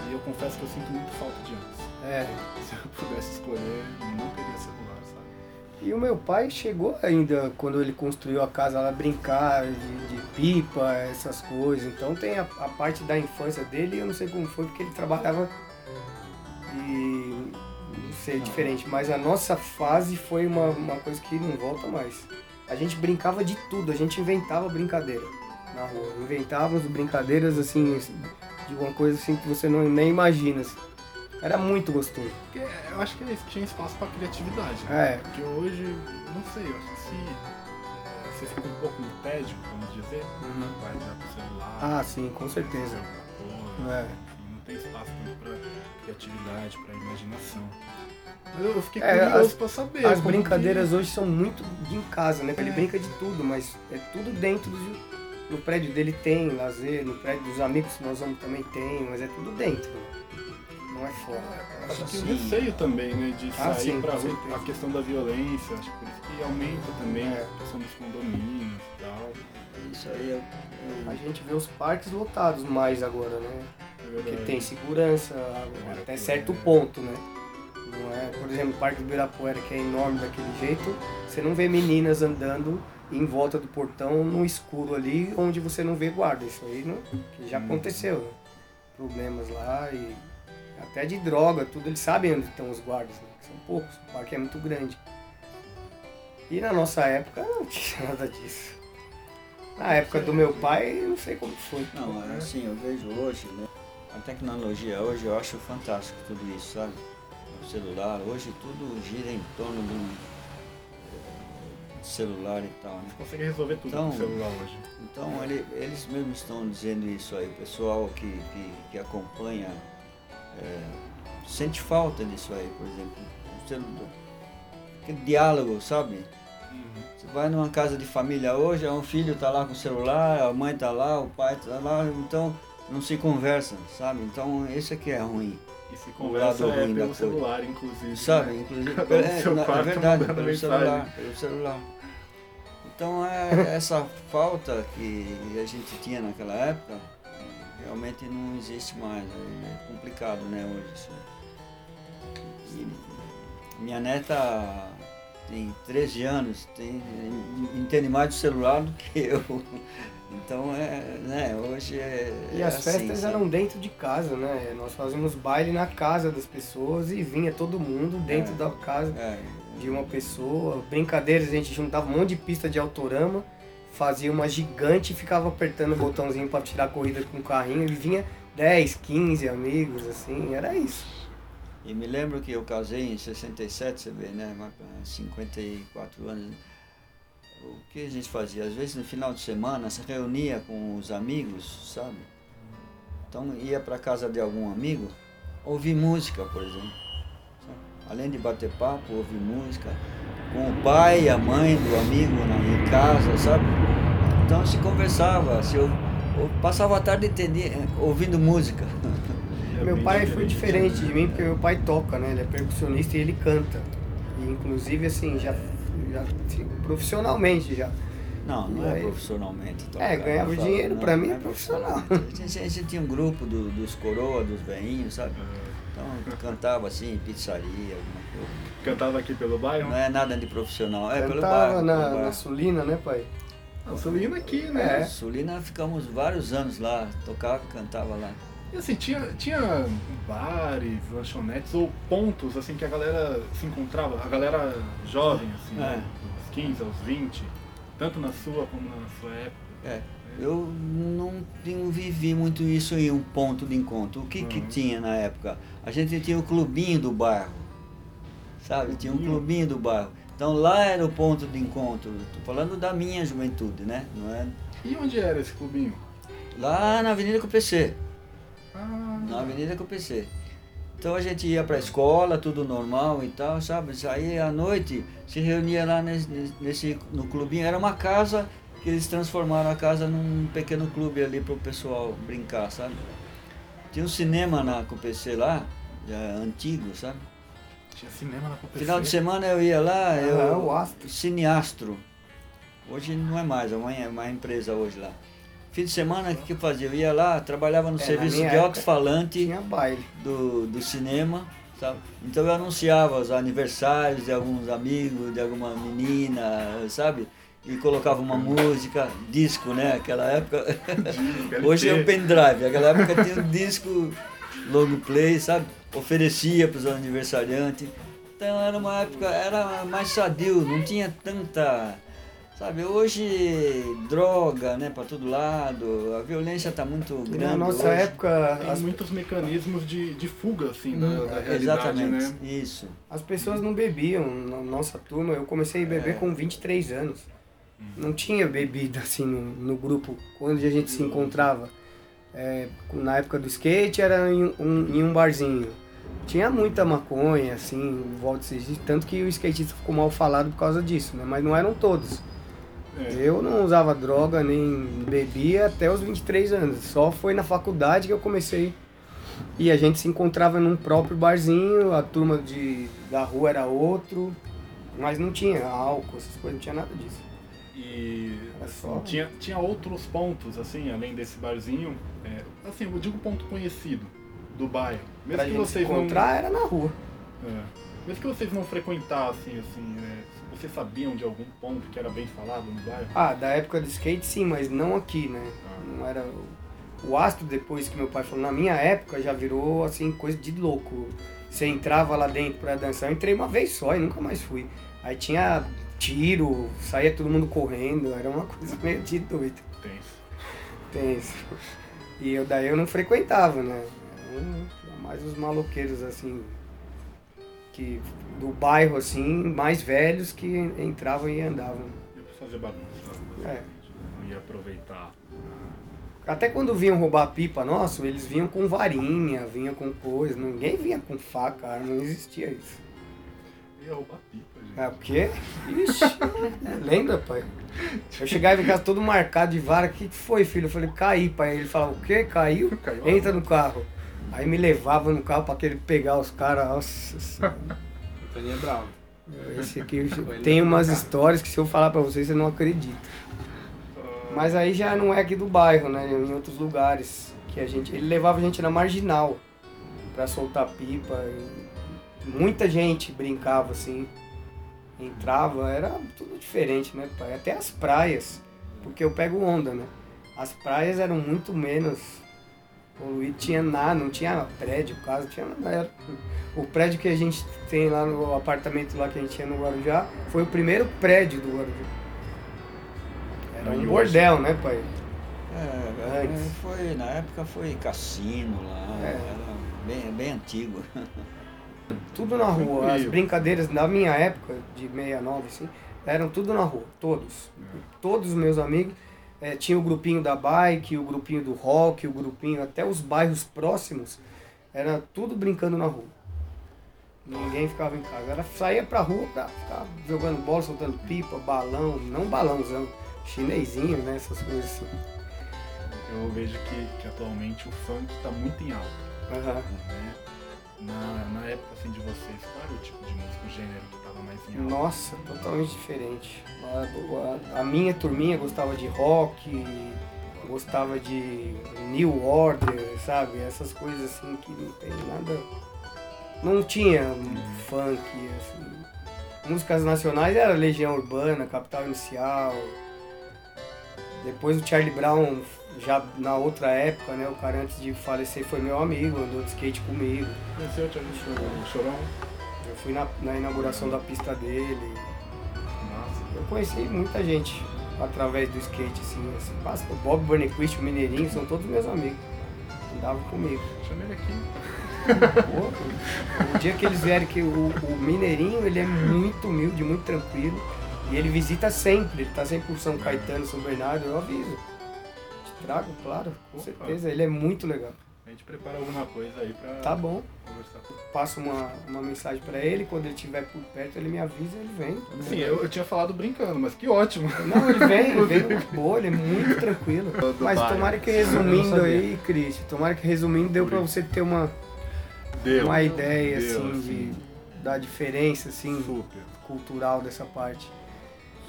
E eu confesso que eu sinto muito falta de antes. É. *laughs* Se eu pudesse escolher, não teria celular, sabe? E o meu pai chegou ainda, quando ele construiu a casa lá, brincar de, de pipa, essas coisas. Então tem a, a parte da infância dele, eu não sei como foi, porque ele trabalhava e sei, diferente. Mas a nossa fase foi uma, uma coisa que não volta mais. A gente brincava de tudo, a gente inventava brincadeira na rua. Inventávamos brincadeiras assim, de uma coisa assim que você não, nem imagina. assim. Era muito gostoso. Porque eu acho que é isso, tinha espaço pra criatividade. né? É, Porque hoje, não sei, eu acho que se eh, você fica um pouco no tédio, vamos dizer, vai já pro celular, ah, sim, com certeza. É. não tem espaço pra criatividade, pra imaginação. Eu fiquei É, curioso as- pra saber. As brincadeiras que- hoje são muito em casa, né? Ele É. brinca de tudo, mas é tudo dentro do. No prédio dele tem lazer, no prédio dos amigos que nós vamos também tem, mas é tudo dentro. Não é fora. Acho que o receio também, né, de Ah, sair sim, pra rua, a questão da violência, acho que por isso que aumenta também É. a questão dos condomínios e tal. Isso aí eu, A gente vê os parques lotados mais agora, né? É Porque tem segurança até certo ponto, né? Não é, por exemplo, o Parque do Ibirapuera, que é enorme daquele jeito, você não vê meninas andando em volta do portão no escuro ali, onde você não vê guarda. Isso aí não, que já Hum. aconteceu. né? Problemas lá e até de droga, tudo, eles sabem onde estão os guardas, né? São poucos, o parque é muito grande. E na nossa época não tinha nada disso. Na época do meu pai, não sei como foi. Não, assim, eu vejo hoje, né? A tecnologia hoje eu acho fantástico tudo isso, sabe? Celular, hoje tudo gira em torno de um eh, celular e tal, né? Consegue resolver tudo Então- com o celular hoje. Então ele- eles mesmos estão dizendo isso aí, o pessoal que, que, que acompanha é, sente falta disso aí, por exemplo. O celular, aquele diálogo, sabe? Você vai numa casa de família hoje, um filho está lá com o celular, a mãe está lá, o pai está lá, então não se conversa, sabe? Então esse aqui é ruim. E se conversa é ruim da pelo coisa. celular, inclusive. Sabe, né? inclusive, *laughs* no é, seu na- é quarto verdade, pelo mensagem. celular, pelo celular. Então é essa falta que a gente tinha naquela época, realmente não existe mais, é complicado, né, hoje. isso. E minha neta tem 13 anos, tem, entende mais do celular do que eu. Então é, né, hoje é. E é as assim, festas sabe? eram dentro de casa, né? Nós fazíamos baile na casa das pessoas e vinha todo mundo dentro É. da casa É, de uma pessoa. Brincadeiras, a gente juntava um monte de pista de autorama, fazia uma gigante e ficava apertando o botãozinho para tirar a corrida com o carrinho e vinha 10, 15 amigos, assim, era isso. E me lembro que eu casei em 67, você vê, né? mas, ah, 54 anos. O que a gente fazia? Às vezes no final de semana se reunia com os amigos, sabe? Então ia para casa de algum amigo, ouvir música, por exemplo. sabe? Além de bater papo, ouvir música com o pai e a mãe do amigo na, em casa, sabe? Então se conversava, se eu, eu passava a tarde entendi- ouvindo música. *laughs* Meu pai foi diferente de mim porque meu pai toca, né? Ele é percussionista e ele canta. E inclusive assim, já, já assim, profissionalmente já. Não, não E é aí? profissionalmente. É, tocar, ganhava eu falo, dinheiro, não, pra mim não é profissional. A gente, a gente tinha um grupo do- dos coroa, dos veinhos, sabe? Então cantava assim, pizzaria, alguma coisa. Cantava aqui pelo bairro? Não é nada de profissional, é pelo Cantava bairro. na, pelo na bairro. Sulina, né, pai? Não, Sulina aqui, né? É. Sulina ficamos vários anos lá, tocava e cantava lá. E assim, tinha, tinha bares, lanchonetes ou pontos assim que a galera se encontrava, a galera jovem, assim, É. né? dos 15 aos 20, tanto na sua como na sua época. É, eu não, não vivi muito isso em um ponto de encontro. O que, que Uhum. tinha na época? A gente tinha o clubinho do bairro, sabe? Tinha um Clubinho? do bairro. Então lá era o ponto de encontro. Estou falando da minha juventude, né? Não é? E onde era esse clubinho? Lá na Avenida com PC. Ah, Na Avenida com PC. Então a gente ia para a escola, tudo normal e tal, sabe? Saía à noite, se reunia lá nesse, nesse, no clubinho. Era uma casa que eles transformaram a casa num pequeno clube ali para o pessoal brincar, sabe? Tinha um cinema na CUPC lá, já antigo, sabe? tinha cinema na PPC. Final de semana eu ia lá, Ah, eu, o Astro. Cineastro. Hoje não é mais, amanhã é uma empresa hoje lá. Fim de semana, o que que eu fazia? Eu ia lá, trabalhava no É, serviço de alto-falante do, do cinema, sabe? Então eu anunciava os aniversários de alguns amigos, de alguma menina, sabe? E colocava uma música, disco, né? Aquela época. *laughs* Hoje é o pendrive, aquela época tinha um disco long play, sabe? Oferecia para os aniversariantes. Então era uma época, era mais sadio, não tinha tanta. Sabe, hoje droga, né, para todo lado, a violência está muito grande. Na nossa hoje. época, Tem as, muitos mecanismos de, de fuga, assim, da, Hum, da realidade, Exatamente, né? isso. as pessoas não bebiam. Na nossa turma, eu comecei a beber É. com 23 anos. Não tinha bebida assim no, no grupo, quando a gente se encontrava. É, na época do skate era em um, em um barzinho. Tinha muita maconha, assim, volta tanto que o skatista ficou mal falado por causa disso, né? Mas não eram todos. É. Eu não usava droga nem bebia até os 23 anos. Só foi na faculdade que eu comecei. E a gente se encontrava num próprio barzinho, a turma de, da rua era outro, mas não tinha álcool, essas coisas, não tinha nada disso. E só- tinha, tinha outros pontos, assim, além desse barzinho. é, assim, eu digo ponto conhecido do bairro. Mesmo pra que vocês não. encontrar era na rua. É. Mesmo que vocês não frequentassem, assim, é, vocês sabiam de algum ponto que era bem falado no bairro? Ah, da época do skate sim, mas não aqui, né? Ah. Não era. O astro, depois que meu pai falou, na minha época já virou assim, coisa de louco. Você entrava lá dentro pra dançar, eu entrei uma vez só e nunca mais fui. Aí tinha tiro, saía todo mundo correndo, era uma *laughs* coisa meio de doido. Tenso. Tenso. E eu daí eu não frequentava, né? Era mais os maloqueiros assim, que do bairro assim, mais velhos que entravam e andavam. Pra fazer bagunça. É. Não ia aproveitar. Até quando vinham roubar pipa nosso, eles vinham com varinha, vinham com coisa, ninguém vinha com faca, não existia isso. Ia roubar pipa, gente. É o quê? Ixi, lembra, pai? Eu chegava em casa todo marcado de vara, o que foi, filho? Eu falei, caí, pai. Ele falava, o quê? Caiu? Caiu Entra no carro. Aí me levava no carro pra querer pegar os caras. Toninho é bravo. Esse aqui *laughs* tem umas histórias que se eu falar pra vocês, você não acredita. Mas aí já não é aqui do bairro, né? Em outros lugares. Que a gente. Ele levava a gente na marginal pra soltar pipa. muita gente brincava assim. Entrava, era tudo diferente, né, pai? Até as praias. Porque eu pego onda, né? As praias eram muito menos poluídas, tinha nada, não tinha prédio, casa, tinha nada. Era- O prédio que a gente tem lá no apartamento lá que a gente tinha no Guarujá foi o primeiro prédio do Guarujá. Era E um bordel, né, pai? É, Antes. é, foi, na época foi cassino lá, É. era bem, bem antigo. *laughs* Tudo na rua. As brincadeiras da minha época, de 69, assim, eram tudo na rua, todos. Todos os meus amigos. Eh, tinha o grupinho da bike, o grupinho do rock, o grupinho, até os bairros próximos, era tudo brincando na rua. Ninguém ficava em casa. Era saía pra rua pra ficar jogando bola, soltando pipa, balão, não balãozão, chinesinho, né? Essas coisas assim. Eu vejo que, que atualmente o funk tá muito em alta. Aham. Né? Na, na época assim, de vocês, qual era o tipo de música, o gênero que tava mais em alta? Nossa, totalmente diferente. A, a- a minha turminha gostava de rock, gostava de New Order, sabe? Essas coisas assim que não tem nada. Não tinha funk, assim. Músicas nacionais era Legião Urbana, Capital Inicial. Depois o Charlie Brown, já na outra época, né? O cara antes de falecer foi meu amigo, andou de skate comigo. Conheceu o Chorão? Eu fui na, na inauguração da pista dele. Nossa. Eu conheci muita gente através do skate, assim. assim passa- o Bob Burnquist, o Mineirinho, são todos meus amigos. Andavam comigo. Chama ele aqui. Pô, o dia que eles vierem, que o, o Mineirinho, ele é muito humilde, muito tranquilo. E ele visita sempre, ele tá sempre por São Caetano, São Bernardo, eu aviso. Trago, claro, com Opa. certeza. Ele é muito legal. A gente prepara alguma coisa aí pra Tá bom. conversar com Passo uma, uma mensagem pra ele, quando ele estiver por perto, ele me avisa, ele vem. Sim, eu, eu tinha falado brincando, mas que ótimo. Não, ele vem, ele vem *laughs* numa boa, ele é muito tranquilo. Do Mas bairro. tomara que Eu não resumindo aí, Cris, tomara que resumindo deu pra você ter uma, Deu. uma ideia, Deu, assim, de, da diferença, assim, Super. cultural dessa parte.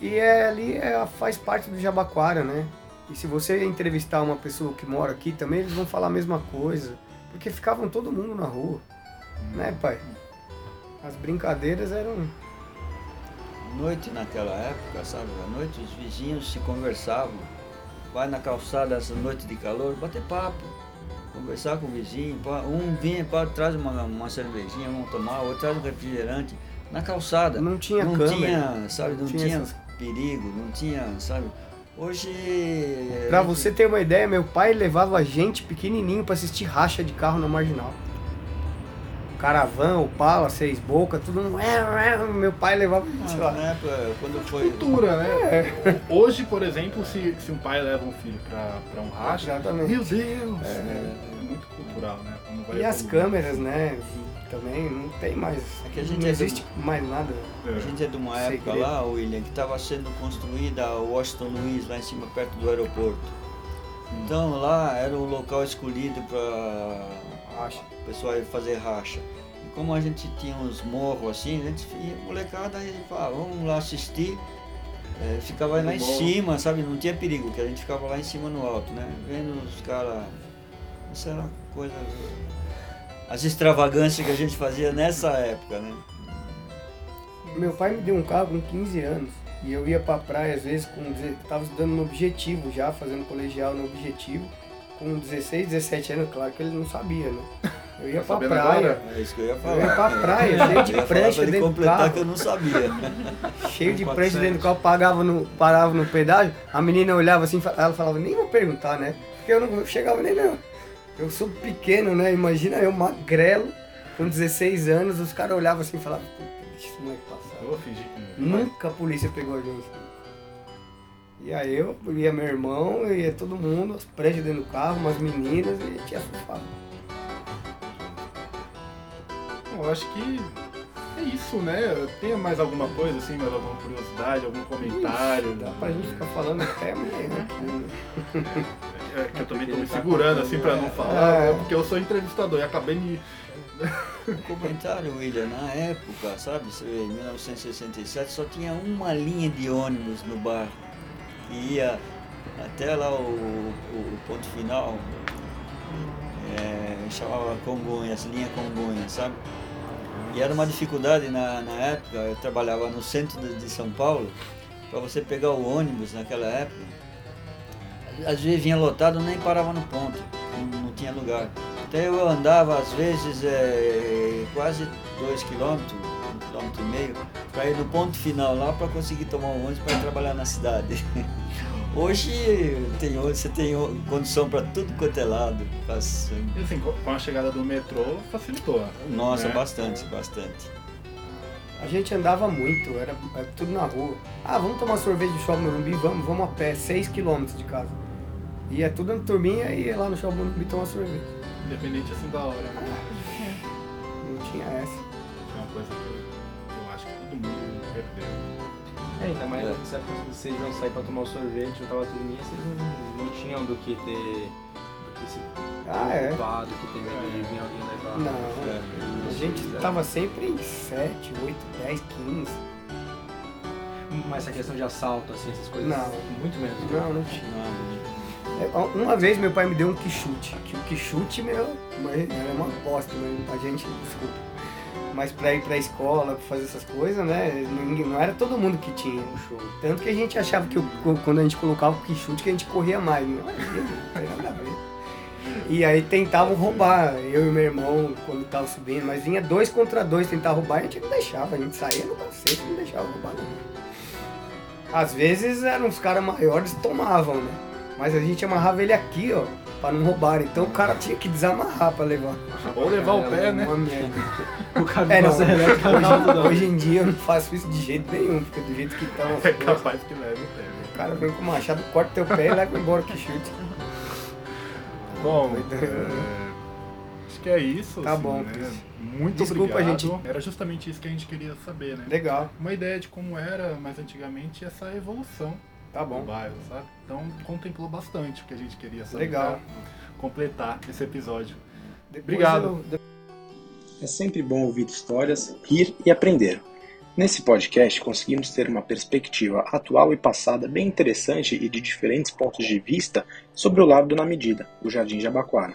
E é, ali é, faz parte do Jabaquara, né? E se você entrevistar uma pessoa que mora aqui também, eles vão falar a mesma coisa. Porque ficavam todo mundo na rua, né, pai? As brincadeiras eram. Noite naquela época, sabe? À noite os vizinhos se conversavam. Vai na calçada essa noite de calor, bater papo. Conversar com o vizinho. Um vinha, traz uma, uma cervejinha, vamos tomar, outro traz um refrigerante. Na calçada. Não tinha não câmera. tinha, sabe? Não, tinha tinha, essas- perigo, não tinha, sabe? Hoje. é, Pra a gente- você ter uma ideia, meu pai levava a gente pequenininho pra assistir racha de carro na marginal. Caravan, Opala, Seis Boca, tudo. Meu pai levava, Ah, lá. Na época, quando foi. Cultura, né? É. *laughs* Hoje, por exemplo, se, se um pai leva um filho pra, pra um racha, Exatamente. meu Deus! É, muito cultural, né? E as câmeras, né? Também não tem mais. É que a gente não é existe mais nada. A É. gente é de uma época Segredo. lá, William, que estava sendo construída a Washington Luiz, lá em cima, perto do aeroporto. Então lá era o local escolhido para Racha. o pessoal ir fazer racha. E como a gente tinha uns morros assim, a gente ia, molecada, e falava, vamos lá assistir. É, ficava lá em cima, sabe? Não tinha perigo, que a gente ficava lá em cima no alto, né? Vendo os caras. Isso era coisa. As extravagâncias que a gente fazia nessa época, né? Meu pai me deu um carro com 15 anos. E eu ia pra praia às vezes com. Tava estudando no objetivo já, fazendo colegial no objetivo. Com 16, 17 anos, claro que ele não sabia, né? Eu ia Tá pra praia. agora? É isso que eu ia Eu falar. ia pra praia, cheio de Eu prancha pra ele dentro do completar carro. que eu não sabia. *laughs* Cheio de prancha 400. dentro do carro, pagava no, parava no pedágio, a menina olhava assim, ela falava, nem vou perguntar, né? Porque eu não chegava nem não. Eu sou pequeno, né? Imagina eu magrelo, com 16 anos, os caras olhavam assim e falavam, "Puta, deixa esse moleque passar. Eu vou fingir que não. Nunca a polícia pegou a gente. E aí eu ia meu irmão, ia todo mundo, as pranchas dentro do carro, umas meninas, e a gente ia surfar. Bom, Eu acho que é isso, né? Tem mais alguma coisa, assim, mais alguma curiosidade, algum comentário? Dá pra gente ficar falando até amanhã aqui, né? *laughs* É que eu também tô me segurando, assim, pra não falar, É. né? porque eu sou entrevistador e acabei me... *laughs* Comentário, William, na época, sabe, em 1967 só tinha uma linha de ônibus no bairro que ia até lá o, o- o ponto final, é, chamava Congonhas, linha Congonhas, sabe? E era uma dificuldade na, na época, eu trabalhava no centro de, de São Paulo, para você pegar o ônibus naquela época, às vezes vinha lotado, nem parava no ponto, não, não tinha lugar. Então eu andava às vezes é, quase dois quilômetros, um quilômetro e meio, para ir no ponto final lá para conseguir tomar um ônibus para ir trabalhar na cidade. *laughs* Hoje tem, você tem condição para tudo quanto é lado. E assim, com com a chegada do metrô, facilitou. Nossa, né? bastante, bastante. A gente andava muito, era, era tudo na rua. Ah, vamos tomar sorvete no Shopping Morumbi? Vamos, vamos a pé, 6km de casa. Ia tudo na turminha e ia lá no Shopping Morumbi tomar sorvete. Independente, assim, da hora. Ah. Né? Não tinha essa. É uma coisa que eu acho que todo mundo perdeu. É, ainda mais É. que vocês iam sair pra tomar o sorvete, eu tava turminha, vocês não, não tinham do que ter. do que se Ah, é. preocupar, do que ter medo de vir alguém levar. Não, É. a gente tava sempre em 7, 8, 10, 15. Mas essa questão de assalto, assim, essas coisas. Não. Muito menos. Não, não tinha. Não, É, Uma vez meu pai me deu um quichute, que o quichute, meu, era uma bosta, mas a gente, desculpa. Mas pra ir pra escola, pra fazer essas coisas, né, não era todo mundo que tinha. show. Tanto que a gente achava que quando a gente colocava o quichute, que a gente corria mais. Não, não tem nada a ver. E aí tentavam roubar, eu e meu irmão, quando tava subindo, mas vinha dois contra dois tentar roubar, a gente não deixava, a gente saía no cacete, não deixava roubar não. Às vezes eram uns caras maiores tomavam, né? Mas a gente amarrava ele aqui, ó, pra não roubar. Então o cara tinha que desamarrar pra levar. Ou levar o pé, né? Uma merda. *laughs* O cara É, não, hoje, não, não. hoje em dia eu não faço isso de jeito nenhum, porque do jeito que as É coisas, capaz que leve o pé. né? o cara vem com o machado, corta teu pé e leva embora que chute. Bom, é, acho que é isso. Tá assim, bom, né? Muito Desculpa, obrigado. gente. Era justamente isso que a gente queria saber, né? Legal, Uma ideia de como era mais antigamente essa evolução tá do bom. bairro, sabe? Então contemplou bastante o que a gente queria saber. Legal. completar esse episódio. Depois Obrigado. eu- É sempre bom ouvir histórias, rir e aprender. Nesse podcast conseguimos ter uma perspectiva atual e passada bem interessante e de diferentes pontos de vista sobre o Largo na Medida, o Jardim Jabaquara.